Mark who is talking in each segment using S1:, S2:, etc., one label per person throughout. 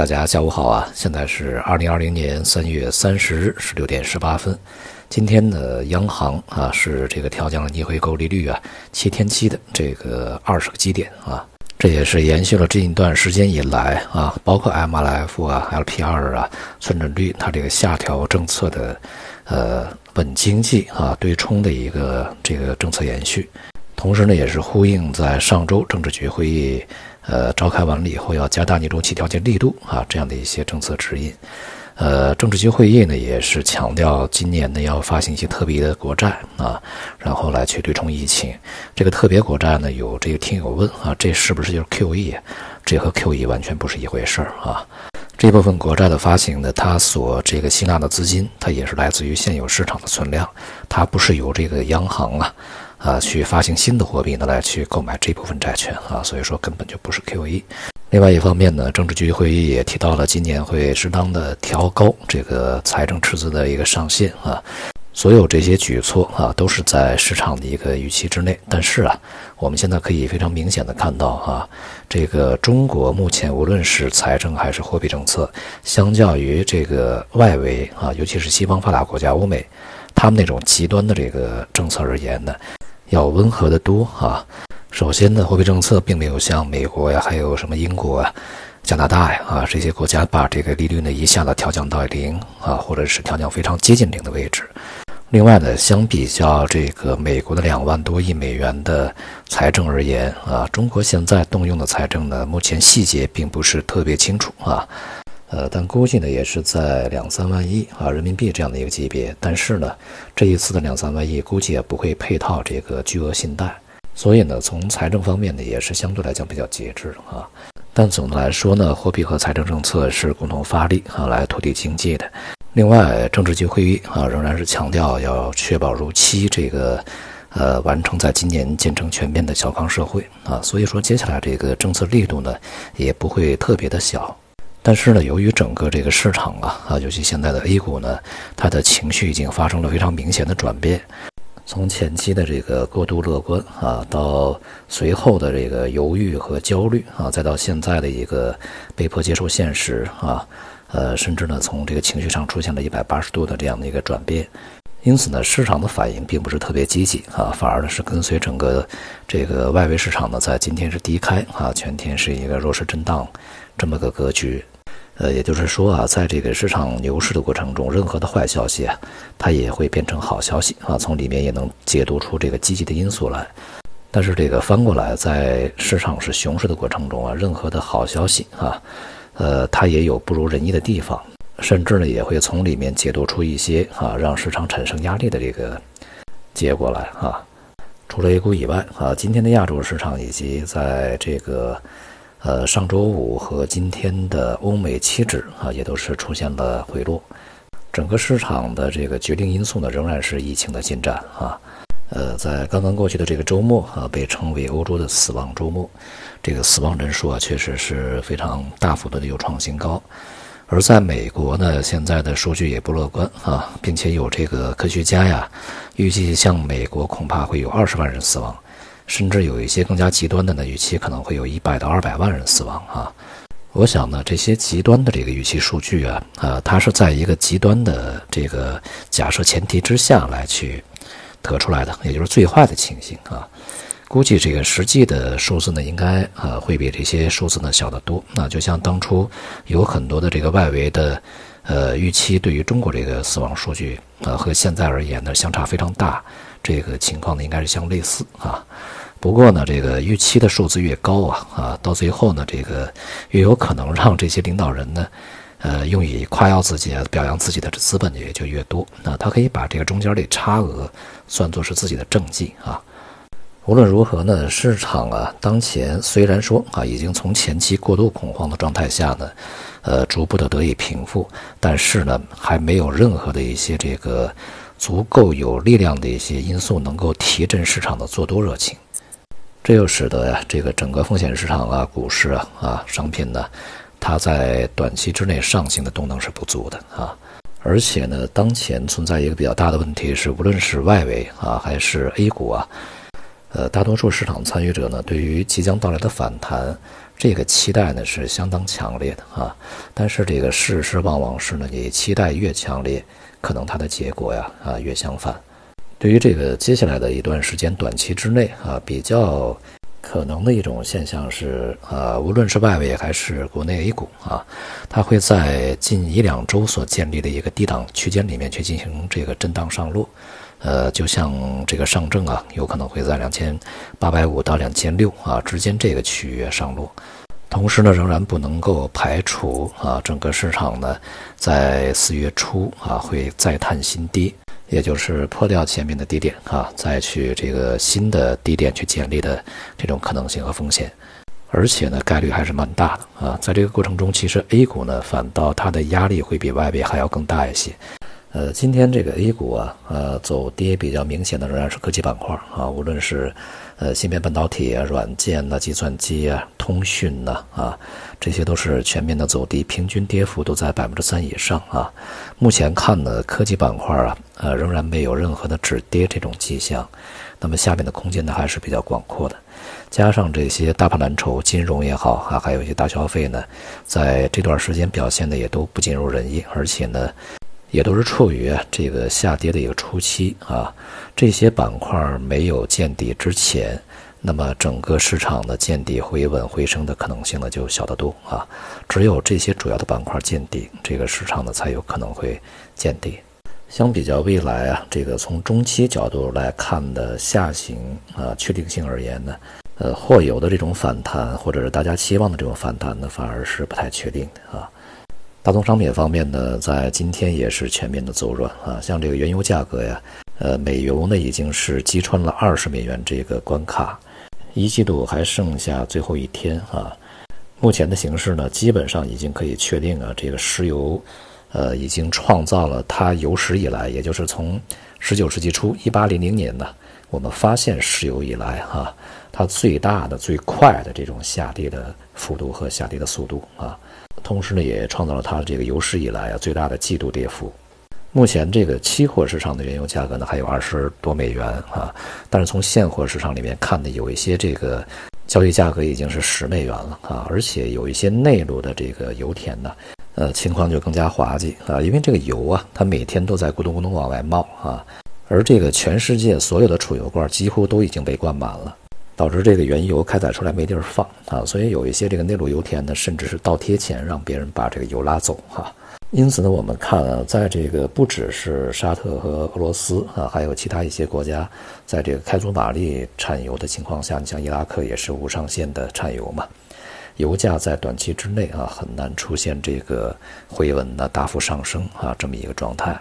S1: 大家下午好啊！现在是二零二零年三月三十日十六点十八分。今天的央行啊是这个调降了逆回购利率啊七天期的这个二十个基点啊，这也是延续了这一段时间以来啊，包括 MLF 啊、LPR 啊、存准率它这个下调政策的呃稳经济啊对冲的一个这个政策延续。同时呢，也是呼应在上周政治局会议。呃，召开完了以后要加大逆周期调节力度啊，这样的一些政策指引。呃，政治局会议呢也是强调今年呢要发行一些特别的国债啊，然后来去对冲疫情。这个特别国债呢，有这个听友问啊，这是不是就是 QE？这和 QE 完全不是一回事儿啊。这部分国债的发行呢，它所这个吸纳的资金，它也是来自于现有市场的存量，它不是由这个央行啊。啊，去发行新的货币呢，来去购买这部分债券啊，所以说根本就不是 QE。另外一方面呢，政治局会议也提到了今年会适当的调高这个财政赤字的一个上限啊。所有这些举措啊，都是在市场的一个预期之内。但是啊，我们现在可以非常明显的看到啊，这个中国目前无论是财政还是货币政策，相较于这个外围啊，尤其是西方发达国家欧美，他们那种极端的这个政策而言呢。要温和的多啊！首先呢，货币政策并没有像美国呀，还有什么英国啊、加拿大呀啊这些国家把这个利率呢一下子调降到零啊，或者是调降非常接近零的位置。另外呢，相比较这个美国的两万多亿美元的财政而言啊，中国现在动用的财政呢，目前细节并不是特别清楚啊。呃，但估计呢也是在两三万亿啊人民币这样的一个级别。但是呢，这一次的两三万亿估计也不会配套这个巨额信贷，所以呢，从财政方面呢也是相对来讲比较节制啊。但总的来说呢，货币和财政政策是共同发力啊来托底经济的。另外，政治局会议啊仍然是强调要确保如期这个呃完成在今年建成全面的小康社会啊。所以说，接下来这个政策力度呢也不会特别的小。但是呢，由于整个这个市场啊啊，尤其现在的 A 股呢，它的情绪已经发生了非常明显的转变，从前期的这个过度乐观啊，到随后的这个犹豫和焦虑啊，再到现在的一个被迫接受现实啊，呃，甚至呢，从这个情绪上出现了一百八十度的这样的一个转变，因此呢，市场的反应并不是特别积极啊，反而呢是跟随整个这个外围市场呢，在今天是低开啊，全天是一个弱势震荡这么个格局。呃，也就是说啊，在这个市场牛市的过程中，任何的坏消息啊，它也会变成好消息啊，从里面也能解读出这个积极的因素来。但是这个翻过来，在市场是熊市的过程中啊，任何的好消息啊，呃，它也有不如人意的地方，甚至呢，也会从里面解读出一些啊，让市场产生压力的这个结果来啊。除了 A 股以外啊，今天的亚洲市场以及在这个。呃，上周五和今天的欧美期指啊，也都是出现了回落。整个市场的这个决定因素呢，仍然是疫情的进展啊。呃，在刚刚过去的这个周末啊，被称为欧洲的死亡周末，这个死亡人数啊，确实是非常大幅度的有创新高。而在美国呢，现在的数据也不乐观啊，并且有这个科学家呀，预计像美国恐怕会有二十万人死亡。甚至有一些更加极端的呢，预期可能会有一百到二百万人死亡啊！我想呢，这些极端的这个预期数据啊，啊，它是在一个极端的这个假设前提之下来去得出来的，也就是最坏的情形啊。估计这个实际的数字呢，应该呃会比这些数字呢小得多。那就像当初有很多的这个外围的呃预期，对于中国这个死亡数据啊，和现在而言呢，相差非常大。这个情况呢，应该是相类似啊。不过呢，这个预期的数字越高啊，啊，到最后呢，这个越有可能让这些领导人呢，呃，用以夸耀自己、表扬自己的资本也就越多。那他可以把这个中间的差额算作是自己的政绩啊。无论如何呢，市场啊，当前虽然说啊，已经从前期过度恐慌的状态下呢，呃，逐步的得以平复，但是呢，还没有任何的一些这个足够有力量的一些因素能够提振市场的做多热情。这又使得呀，这个整个风险市场啊、股市啊、啊商品呢，它在短期之内上行的动能是不足的啊。而且呢，当前存在一个比较大的问题是，无论是外围啊还是 A 股啊，呃，大多数市场参与者呢，对于即将到来的反弹，这个期待呢是相当强烈的啊。但是这个事实往往是呢，你期待越强烈，可能它的结果呀啊越相反。对于这个接下来的一段时间，短期之内啊，比较可能的一种现象是，呃，无论是外围还是国内 A 股啊，它会在近一两周所建立的一个低档区间里面去进行这个震荡上落，呃，就像这个上证啊，有可能会在两千八百五到两千六啊之间这个区域上落，同时呢，仍然不能够排除啊，整个市场呢，在四月初啊会再探新低。也就是破掉前面的低点啊，再去这个新的低点去建立的这种可能性和风险，而且呢概率还是蛮大的啊。在这个过程中，其实 A 股呢反倒它的压力会比外围还要更大一些。呃，今天这个 A 股啊，呃，走跌比较明显的仍然是科技板块啊，无论是呃芯片半导体啊、软件呐、计算机啊、通讯呐啊，这些都是全面的走低，平均跌幅都在百分之三以上啊。目前看呢，科技板块啊，呃，仍然没有任何的止跌这种迹象，那么下面的空间呢还是比较广阔的。加上这些大盘蓝筹、金融也好啊，还有一些大消费呢，在这段时间表现的也都不尽如人意，而且呢。也都是处于这个下跌的一个初期啊，这些板块没有见底之前，那么整个市场的见底回稳回升的可能性呢就小得多啊。只有这些主要的板块见底，这个市场呢才有可能会见底。相比较未来啊，这个从中期角度来看的下行啊确定性而言呢，呃，或有的这种反弹，或者是大家期望的这种反弹呢，反而是不太确定的啊。大宗商品方面呢，在今天也是全面的走软啊，像这个原油价格呀，呃，美油呢已经是击穿了二十美元这个关卡，一季度还剩下最后一天啊，目前的形势呢，基本上已经可以确定啊，这个石油，呃，已经创造了它有史以来，也就是从十九世纪初一八零零年呢，我们发现石油以来哈，它最大的、最快的这种下跌的幅度和下跌的速度啊。同时呢，也创造了它这个有史以来啊最大的季度跌幅。目前这个期货市场的原油价格呢还有二十多美元啊，但是从现货市场里面看呢，有一些这个交易价格已经是十美元了啊，而且有一些内陆的这个油田呢，呃，情况就更加滑稽啊，因为这个油啊，它每天都在咕咚咕咚往外冒啊，而这个全世界所有的储油罐几乎都已经被灌满了。导致这个原油开采出来没地儿放啊，所以有一些这个内陆油田呢，甚至是倒贴钱让别人把这个油拉走哈。因此呢，我们看啊，在这个不只是沙特和俄罗斯啊，还有其他一些国家，在这个开足马力产油的情况下，你像伊拉克也是无上限的产油嘛，油价在短期之内啊，很难出现这个回稳的大幅上升啊这么一个状态。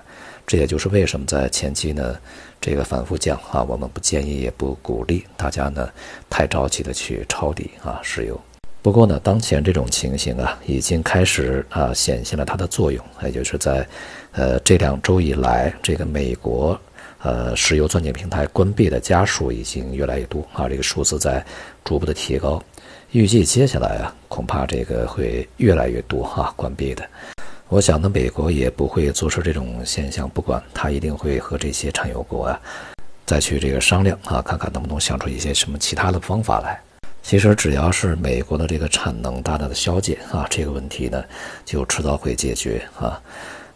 S1: 这也就是为什么在前期呢，这个反复降啊，我们不建议也不鼓励大家呢太着急的去抄底啊石油。不过呢，当前这种情形啊，已经开始啊显现了它的作用，也就是在呃这两周以来，这个美国呃石油钻井平台关闭的家数已经越来越多啊，这个数字在逐步的提高，预计接下来啊恐怕这个会越来越多哈关闭的。我想呢，美国也不会做出这种现象，不管他一定会和这些产油国啊，再去这个商量啊，看看能不能想出一些什么其他的方法来。其实只要是美国的这个产能大大的削减啊，这个问题呢，就迟早会解决啊。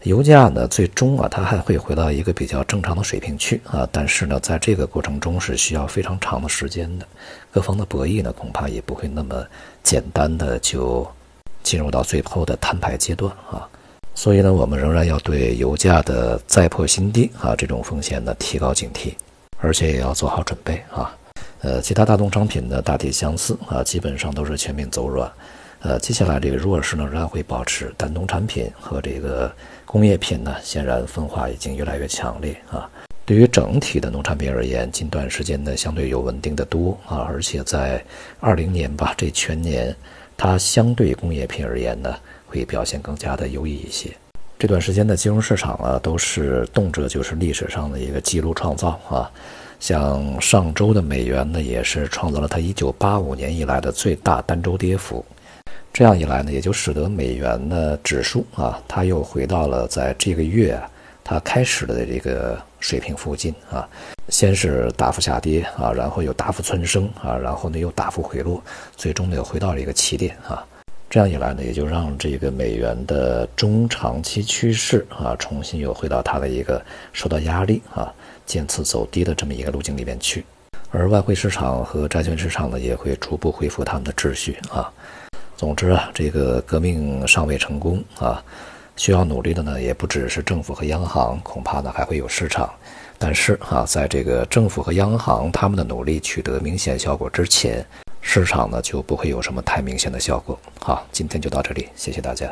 S1: 油价呢，最终啊，它还会回到一个比较正常的水平去啊。但是呢，在这个过程中是需要非常长的时间的，各方的博弈呢，恐怕也不会那么简单的就进入到最后的摊牌阶段啊。所以呢，我们仍然要对油价的再破新低啊这种风险呢提高警惕，而且也要做好准备啊。呃，其他大宗商品呢大体相似啊，基本上都是全面走软。呃，接下来这个弱势呢仍然会保持，但农产品和这个工业品呢显然分化已经越来越强烈啊。对于整体的农产品而言，近段时间呢相对有稳定的多啊，而且在二零年吧这全年，它相对工业品而言呢。会表现更加的优异一些。这段时间的金融市场啊，都是动辄就是历史上的一个记录创造啊。像上周的美元呢，也是创造了它1985年以来的最大单周跌幅。这样一来呢，也就使得美元的指数啊，它又回到了在这个月它开始的这个水平附近啊，先是大幅下跌啊，然后又大幅蹿升啊，然后呢又大幅回落，最终呢又回到了一个起点啊。这样一来呢，也就让这个美元的中长期趋势啊，重新又回到它的一个受到压力啊，渐次走低的这么一个路径里面去。而外汇市场和债券市场呢，也会逐步恢复他们的秩序啊。总之啊，这个革命尚未成功啊。需要努力的呢，也不只是政府和央行，恐怕呢还会有市场。但是啊，在这个政府和央行他们的努力取得明显效果之前，市场呢就不会有什么太明显的效果。好，今天就到这里，谢谢大家。